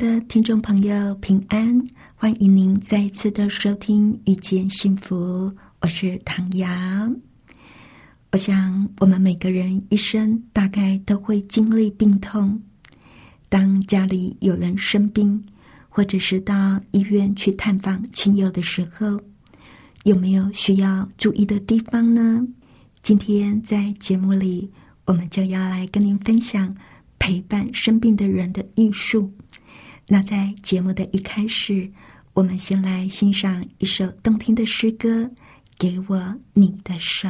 的听众朋友，平安！欢迎您再一次的收听《遇见幸福》，我是唐瑶。我想，我们每个人一生大概都会经历病痛。当家里有人生病，或者是到医院去探访亲友的时候，有没有需要注意的地方呢？今天在节目里，我们就要来跟您分享陪伴生病的人的艺术。那在节目的一开始，我们先来欣赏一首动听的诗歌，《给我你的手》。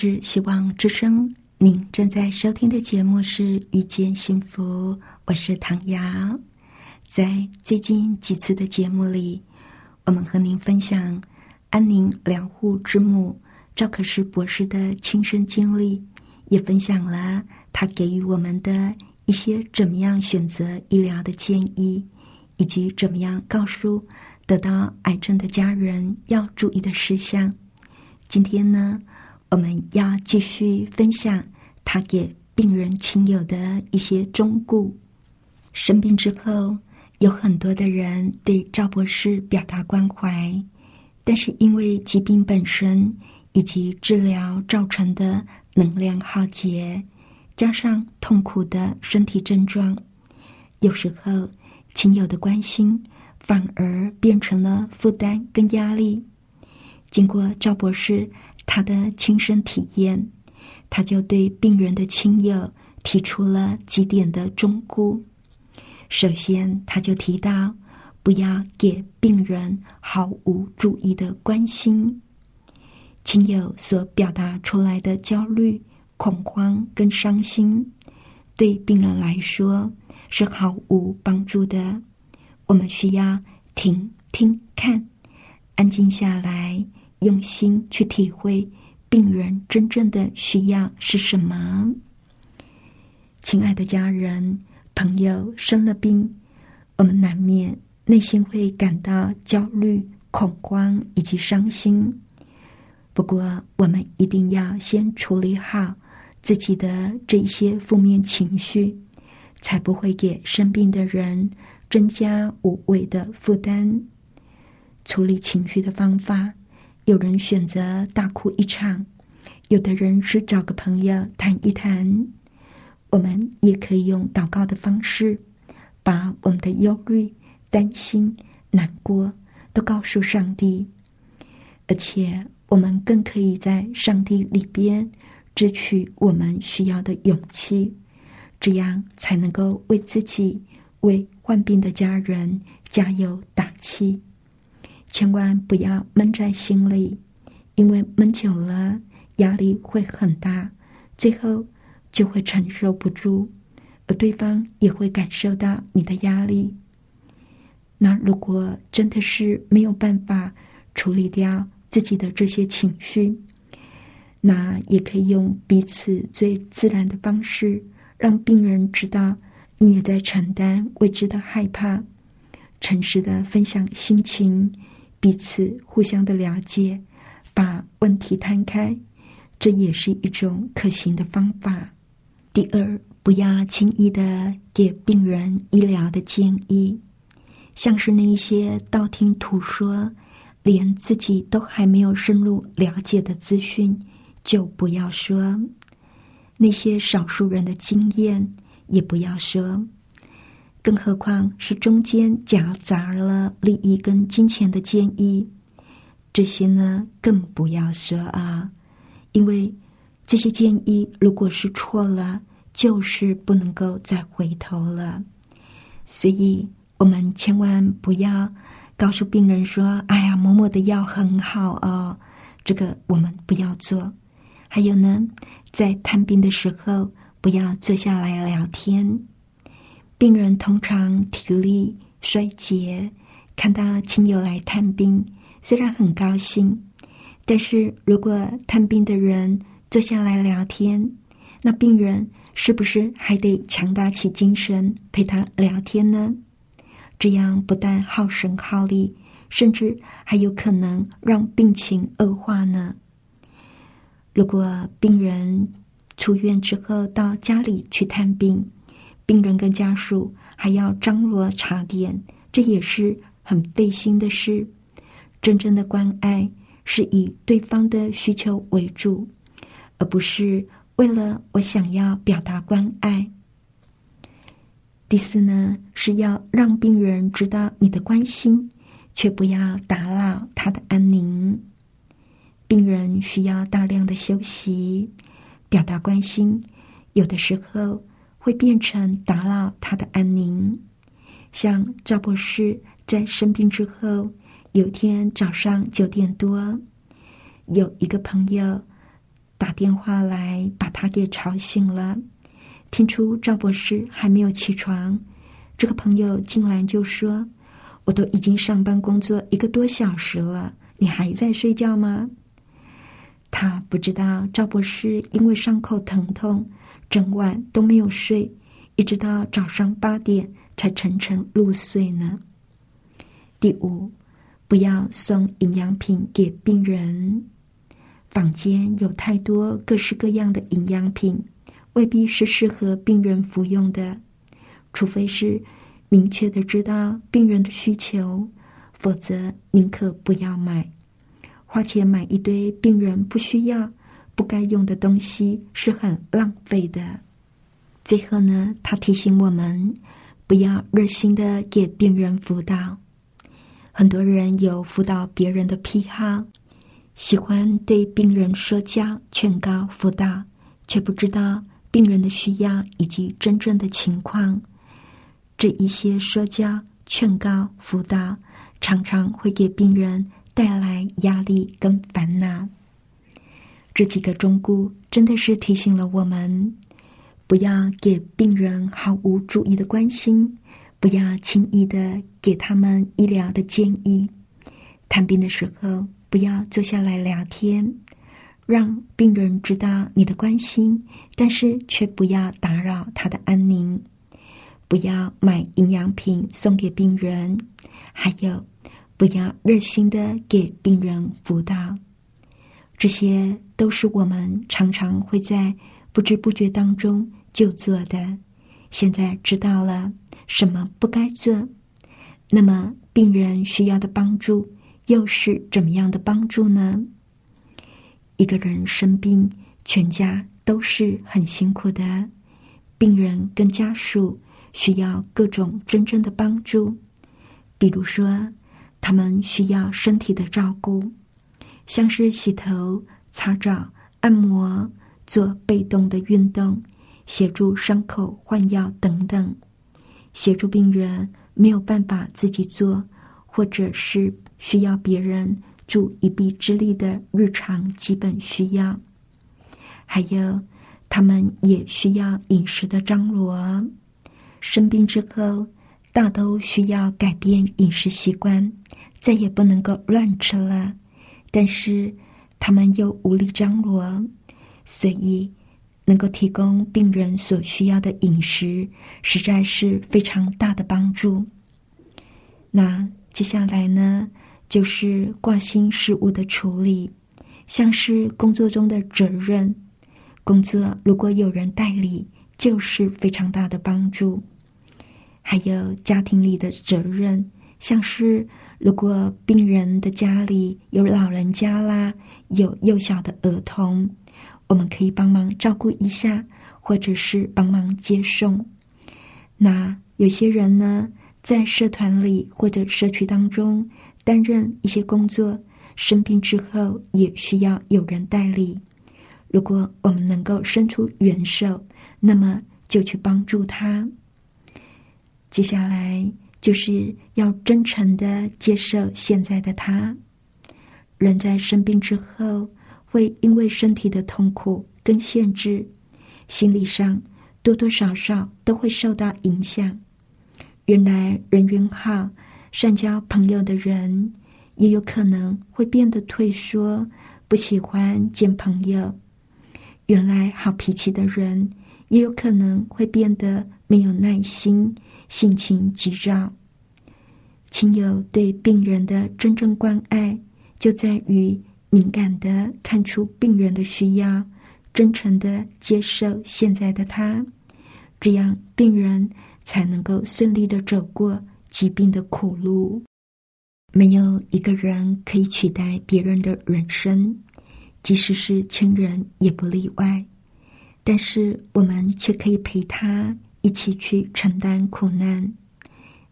是希望之声，您正在收听的节目是《遇见幸福》，我是唐瑶。在最近几次的节目里，我们和您分享安宁疗护之母赵可士博士的亲身经历，也分享了他给予我们的一些怎么样选择医疗的建议，以及怎么样告诉得到癌症的家人要注意的事项。今天呢？我们要继续分享他给病人亲友的一些忠告。生病之后，有很多的人对赵博士表达关怀，但是因为疾病本身以及治疗造成的能量耗竭，加上痛苦的身体症状，有时候亲友的关心反而变成了负担跟压力。经过赵博士。他的亲身体验，他就对病人的亲友提出了几点的忠告。首先，他就提到不要给病人毫无注意的关心。亲友所表达出来的焦虑、恐慌跟伤心，对病人来说是毫无帮助的。我们需要停、听、看，安静下来，用心去体会病人真正的需要是什么。亲爱的家人、朋友生了病，我们难免内心会感到焦虑、恐慌以及伤心。不过，我们一定要先处理好自己的这些负面情绪，才不会给生病的人增加无谓的负担。处理情绪的方法，有人选择大哭一场，有的人是找个朋友谈一谈。我们也可以用祷告的方式，把我们的忧虑、担心、难过都告诉上帝，而且。我们更可以在上帝里边支取我们需要的勇气，这样才能够为自己、为患病的家人加油打气。千万不要闷在心里，因为闷久了压力会很大，最后就会承受不住，而对方也会感受到你的压力。那如果真的是没有办法处理掉，自己的这些情绪，那也可以用彼此最自然的方式，让病人知道你也在承担未知的害怕，诚实的分享心情，彼此互相的了解，把问题摊开，这也是一种可行的方法。第二，不要轻易的给病人医疗的建议，像是那一些道听途说。连自己都还没有深入了解的资讯，就不要说；那些少数人的经验，也不要说。更何况是中间夹杂了利益跟金钱的建议，这些呢，更不要说啊！因为这些建议如果是错了，就是不能够再回头了。所以我们千万不要。告诉病人说：“哎呀，某某的药很好哦，这个我们不要做。还有呢，在探病的时候，不要坐下来聊天。病人通常体力衰竭，看到亲友来探病，虽然很高兴，但是如果探病的人坐下来聊天，那病人是不是还得强打起精神陪他聊天呢？”这样不但耗神耗力，甚至还有可能让病情恶化呢。如果病人出院之后到家里去探病，病人跟家属还要张罗茶点，这也是很费心的事。真正的关爱是以对方的需求为主，而不是为了我想要表达关爱。第四呢，是要让病人知道你的关心，却不要打扰他的安宁。病人需要大量的休息，表达关心，有的时候会变成打扰他的安宁。像赵博士在生病之后，有天早上九点多，有一个朋友打电话来，把他给吵醒了。听出赵博士还没有起床，这个朋友竟然就说：“我都已经上班工作一个多小时了，你还在睡觉吗？”他不知道赵博士因为伤口疼痛，整晚都没有睡，一直到早上八点才沉沉入睡呢。第五，不要送营养品给病人，坊间有太多各式各样的营养品。未必是适合病人服用的，除非是明确的知道病人的需求，否则宁可不要买。花钱买一堆病人不需要、不该用的东西是很浪费的。最后呢，他提醒我们不要热心的给病人辅导。很多人有辅导别人的癖好，喜欢对病人说教、劝告、辅导，却不知道病人的需要以及真正的情况。这一些说教、劝告、辅导，常常会给病人带来压力跟烦恼。这几个忠固真的是提醒了我们，不要给病人毫无注意的关心，不要轻易的给他们医疗的建议。探病的时候，不要坐下来聊天，让病人知道你的关心，但是却不要打扰他的安宁。不要买营养品送给病人，还有不要热心的给病人辅导。这些都是我们常常会在不知不觉当中就做的。现在知道了什么不该做，那么病人需要的帮助又是怎么样的帮助呢？一个人生病，全家都是很辛苦的，病人跟家属需要各种真正的帮助，比如说他们需要身体的照顾。像是洗头、擦澡、按摩、做被动的运动、协助伤口换药等等，协助病人没有办法自己做，或者是需要别人助一臂之力的日常基本需要。还有，他们也需要饮食的张罗。生病之后，大都需要改变饮食习惯，再也不能够乱吃了。但是他们又无力张罗，所以能够提供病人所需要的饮食，实在是非常大的帮助。那接下来呢，就是挂心事务的处理，像是工作中的责任，工作如果有人代理，就是非常大的帮助。还有家庭里的责任，像是。如果病人的家里有老人家啦，有幼小的儿童，我们可以帮忙照顾一下，或者是帮忙接送。那有些人呢，在社团里或者社区当中担任一些工作，生病之后也需要有人代理。如果我们能够伸出援手，那么就去帮助他。接下来。就是要真诚的接受现在的他。人在生病之后，会因为身体的痛苦跟限制，心理上多多少少都会受到影响。原来人缘好、善交朋友的人，也有可能会变得退缩，不喜欢见朋友。原来好脾气的人，也有可能会变得没有耐心。性情急躁，亲友对病人的真正关爱，就在于敏感的看出病人的需要，真诚的接受现在的他，这样病人才能够顺利的走过疾病的苦路。没有一个人可以取代别人的人生，即使是亲人也不例外。但是我们却可以陪他。一起去承担苦难，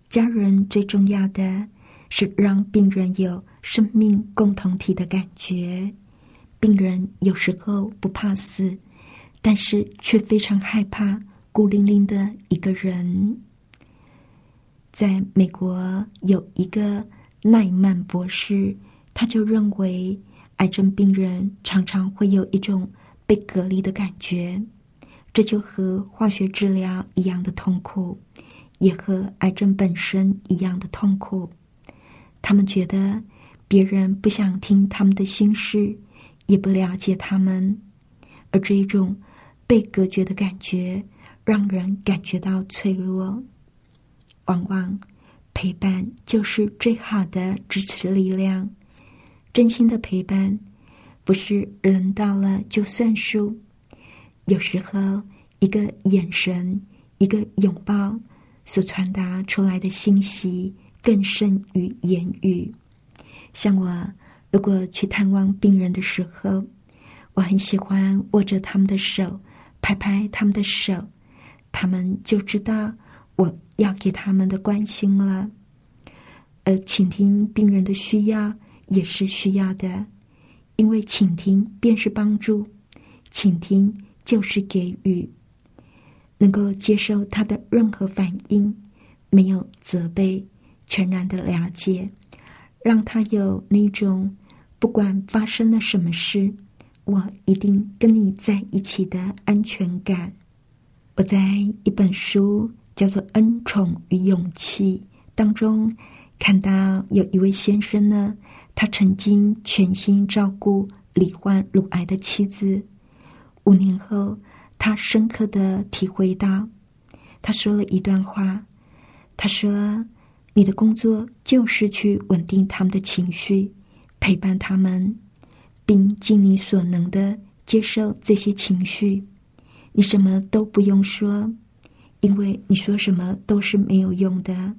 家人最重要的是让病人有生命共同体的感觉。病人有时候不怕死，但是却非常害怕孤零零的一个人。在美国有一个奈曼博士，他就认为癌症病人常常会有一种被隔离的感觉。这就和化学治疗一样的痛苦，也和癌症本身一样的痛苦。他们觉得别人不想听他们的心事，也不了解他们，而这一种被隔绝的感觉，让人感觉到脆弱。往往陪伴就是最好的支持力量。真心的陪伴，不是人到了就算数。有时候，一个眼神、一个拥抱，所传达出来的信息更胜于言语。像我，如果去探望病人的时候，我很喜欢握着他们的手，拍拍他们的手，他们就知道我要给他们的关心了。而倾听病人的需要也是需要的，因为倾听便是帮助，倾听就是给予，能够接受他的任何反应，没有责备，全然的了解，让他有那种不管发生了什么事，我一定跟你在一起的安全感。我在一本书叫做《恩宠与勇气》当中看到有一位先生呢。他曾经全心照顾罹患乳癌的妻子。五年后，他深刻的体会到，他说了一段话。他说：“你的工作就是去稳定他们的情绪，陪伴他们，并尽你所能的接受这些情绪。你什么都不用说，因为你说什么都是没有用的，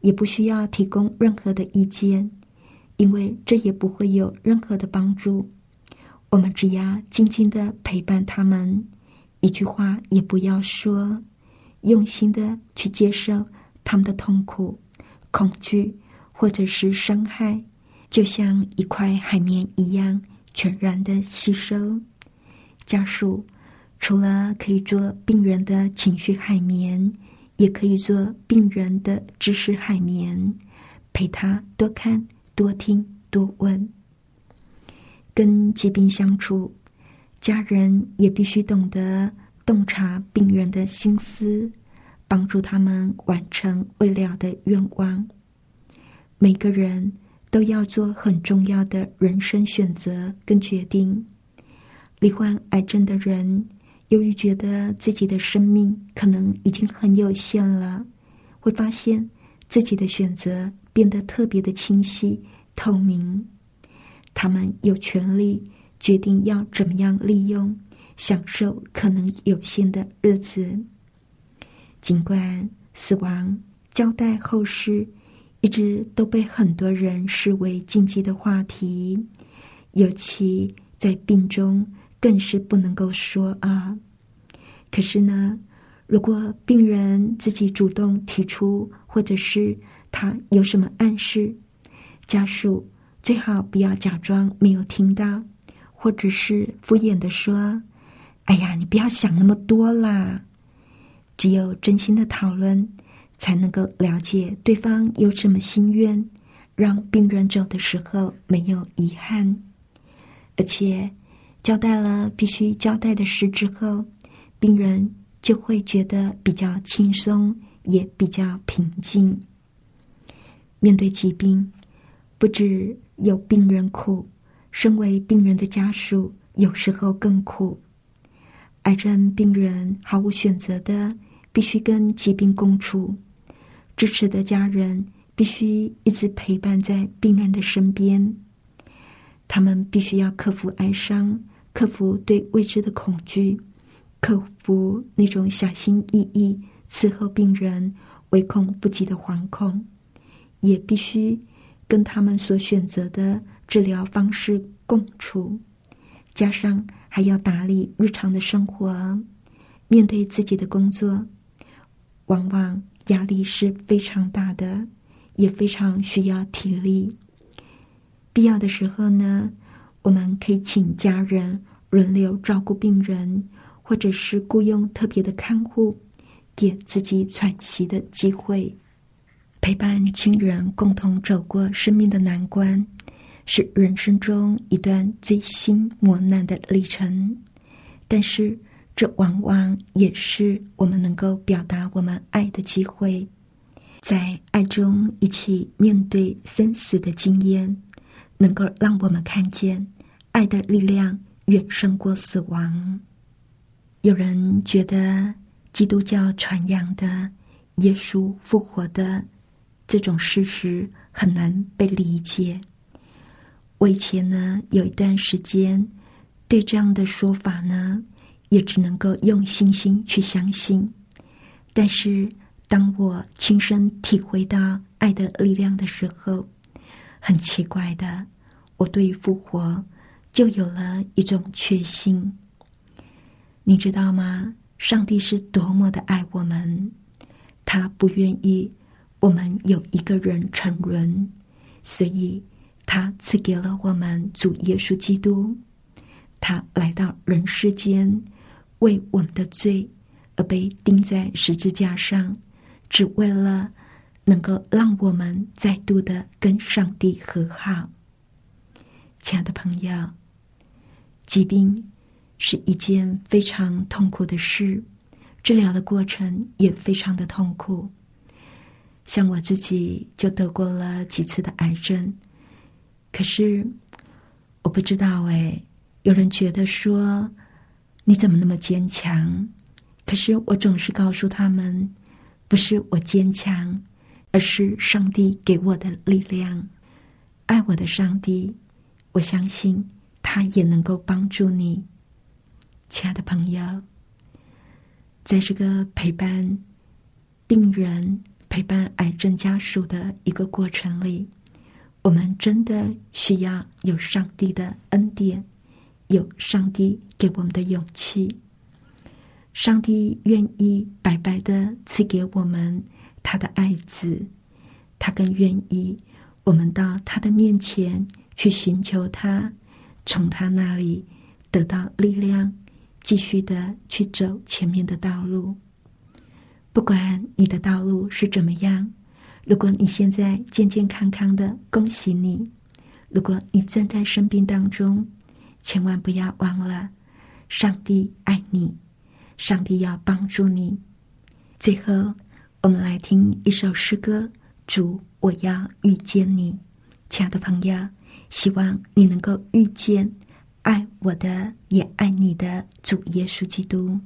也不需要提供任何的意见。”因为这也不会有任何的帮助，我们只要静静的陪伴他们，一句话也不要说，用心的去接受他们的痛苦、恐惧或者是伤害，就像一块海绵一样，全然的吸收。家属除了可以做病人的情绪海绵，也可以做病人的知识海绵，陪他多看。多听多问，跟疾病相处，家人也必须懂得洞察病人的心思，帮助他们完成未了的愿望。每个人都要做很重要的人生选择跟决定。罹患癌症的人，由于觉得自己的生命可能已经很有限了，会发现自己的选择。变得特别的清晰透明，他们有权利决定要怎么样利用、享受可能有限的日子。尽管死亡、交代后事一直都被很多人视为禁忌的话题，尤其在病中更是不能够说啊。可是呢，如果病人自己主动提出，或者是他有什么暗示？家属最好不要假装没有听到，或者是敷衍的说：“哎呀，你不要想那么多啦。”只有真心的讨论，才能够了解对方有什么心愿，让病人走的时候没有遗憾。而且交代了必须交代的事之后，病人就会觉得比较轻松，也比较平静。面对疾病，不止有病人苦，身为病人的家属有时候更苦。癌症病人毫无选择的必须跟疾病共处，支持的家人必须一直陪伴在病人的身边。他们必须要克服哀伤，克服对未知的恐惧，克服那种小心翼翼伺候病人、唯恐不及的惶恐。也必须跟他们所选择的治疗方式共处，加上还要打理日常的生活，面对自己的工作，往往压力是非常大的，也非常需要体力。必要的时候呢，我们可以请家人轮流照顾病人，或者是雇佣特别的看护，给自己喘息的机会。陪伴亲人共同走过生命的难关，是人生中一段最新磨难的历程。但是，这往往也是我们能够表达我们爱的机会。在爱中一起面对生死的经验，能够让我们看见爱的力量远胜过死亡。有人觉得基督教传扬的耶稣复活的。这种事实很难被理解。我以前呢有一段时间对这样的说法呢，也只能够用信心去相信。但是当我亲身体会到爱的力量的时候，很奇怪的，我对于复活就有了一种确信。你知道吗？上帝是多么的爱我们，他不愿意。我们有一个人沉沦，所以他赐给了我们主耶稣基督，他来到人世间，为我们的罪而被钉在十字架上，只为了能够让我们再度的跟上帝和好。亲爱的朋友，疾病是一件非常痛苦的事，治疗的过程也非常的痛苦。像我自己就得过了几次的癌症。可是，我不知道哎。有人觉得说，你怎么那么坚强？可是我总是告诉他们，不是我坚强，而是上帝给我的力量。爱我的上帝，我相信他也能够帮助你，亲爱的朋友。在这个陪伴病人、陪伴癌症家属的一个过程里。我们真的需要有上帝的恩典，有上帝给我们的勇气。上帝愿意白白的赐给我们他的爱子，他更愿意我们到他的面前去寻求他，从他那里得到力量，继续的去走前面的道路。不管你的道路是怎么样。如果你现在健健康康的，恭喜你；如果你正在生病当中，千万不要忘了，上帝爱你，上帝要帮助你。最后，我们来听一首诗歌《主，我要遇见你》，亲爱的朋友，希望你能够遇见爱我的，也爱你的主耶稣基督。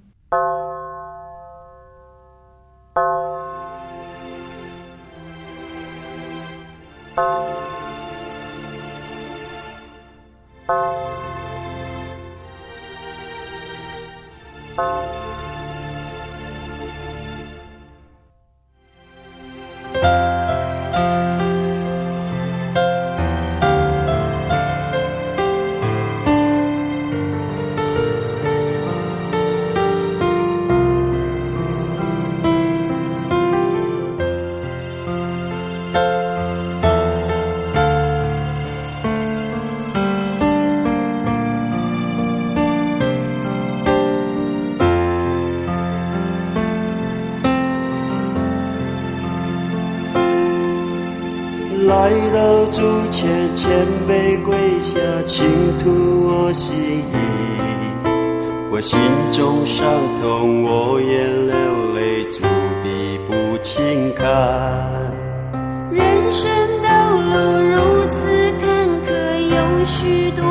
主前谦卑跪下，倾吐我心意。我心中伤痛，我也流泪，主必不轻看。人生道路如此坎坷，有许多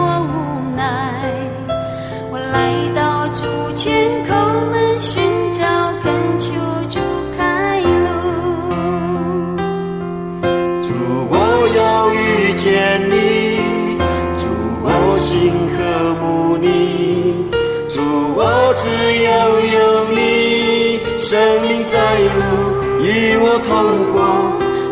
生命在路与我同过。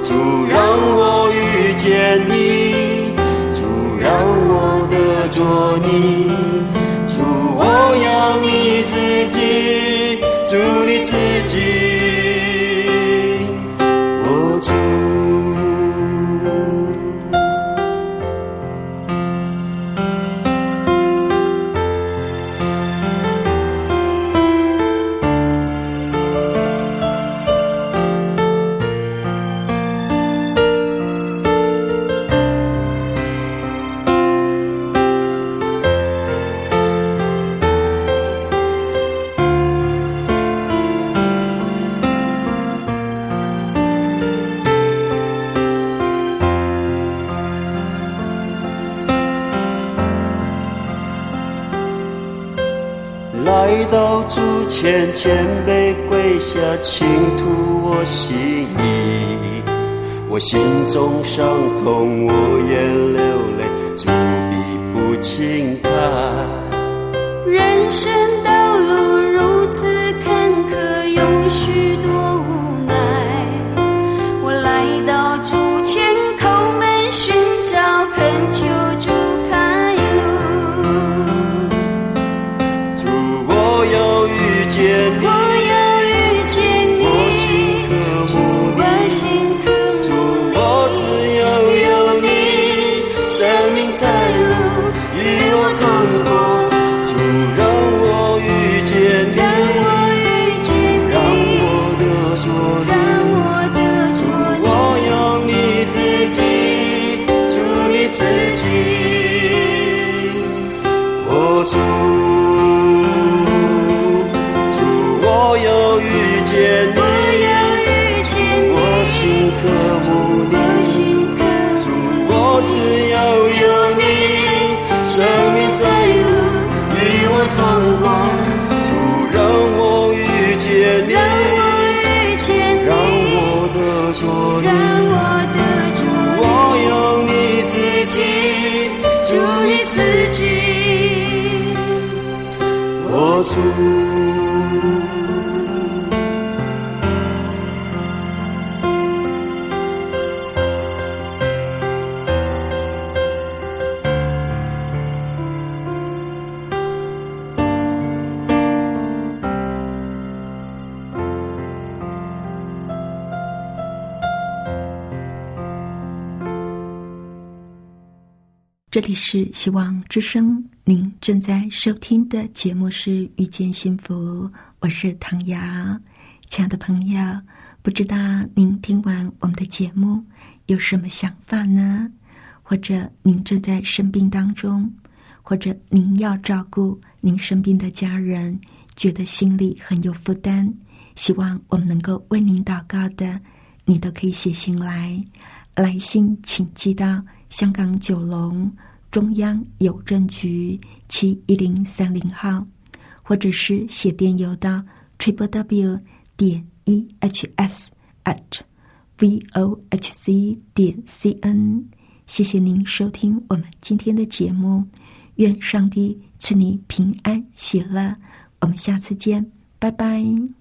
主，让我遇见你，主，让我得着你，我心中伤痛，我也流泪，主笔不轻弹。人生这里是希望之声，您正在收听的节目是《遇见幸福》，我是唐瑶。亲爱的朋友，不知道您听完我们的节目有什么想法呢？或者您正在生病当中，或者您要照顾您生病的家人，觉得心里很有负担，希望我们能够为您祷告的，你都可以写信来。来信请寄到香港九龙中央邮政局七一零三零号，或者是写电邮到 triple w 点 e h s at v o h c 点 c n。谢谢您收听我们今天的节目，愿上帝赐你平安喜乐。我们下次见，拜拜。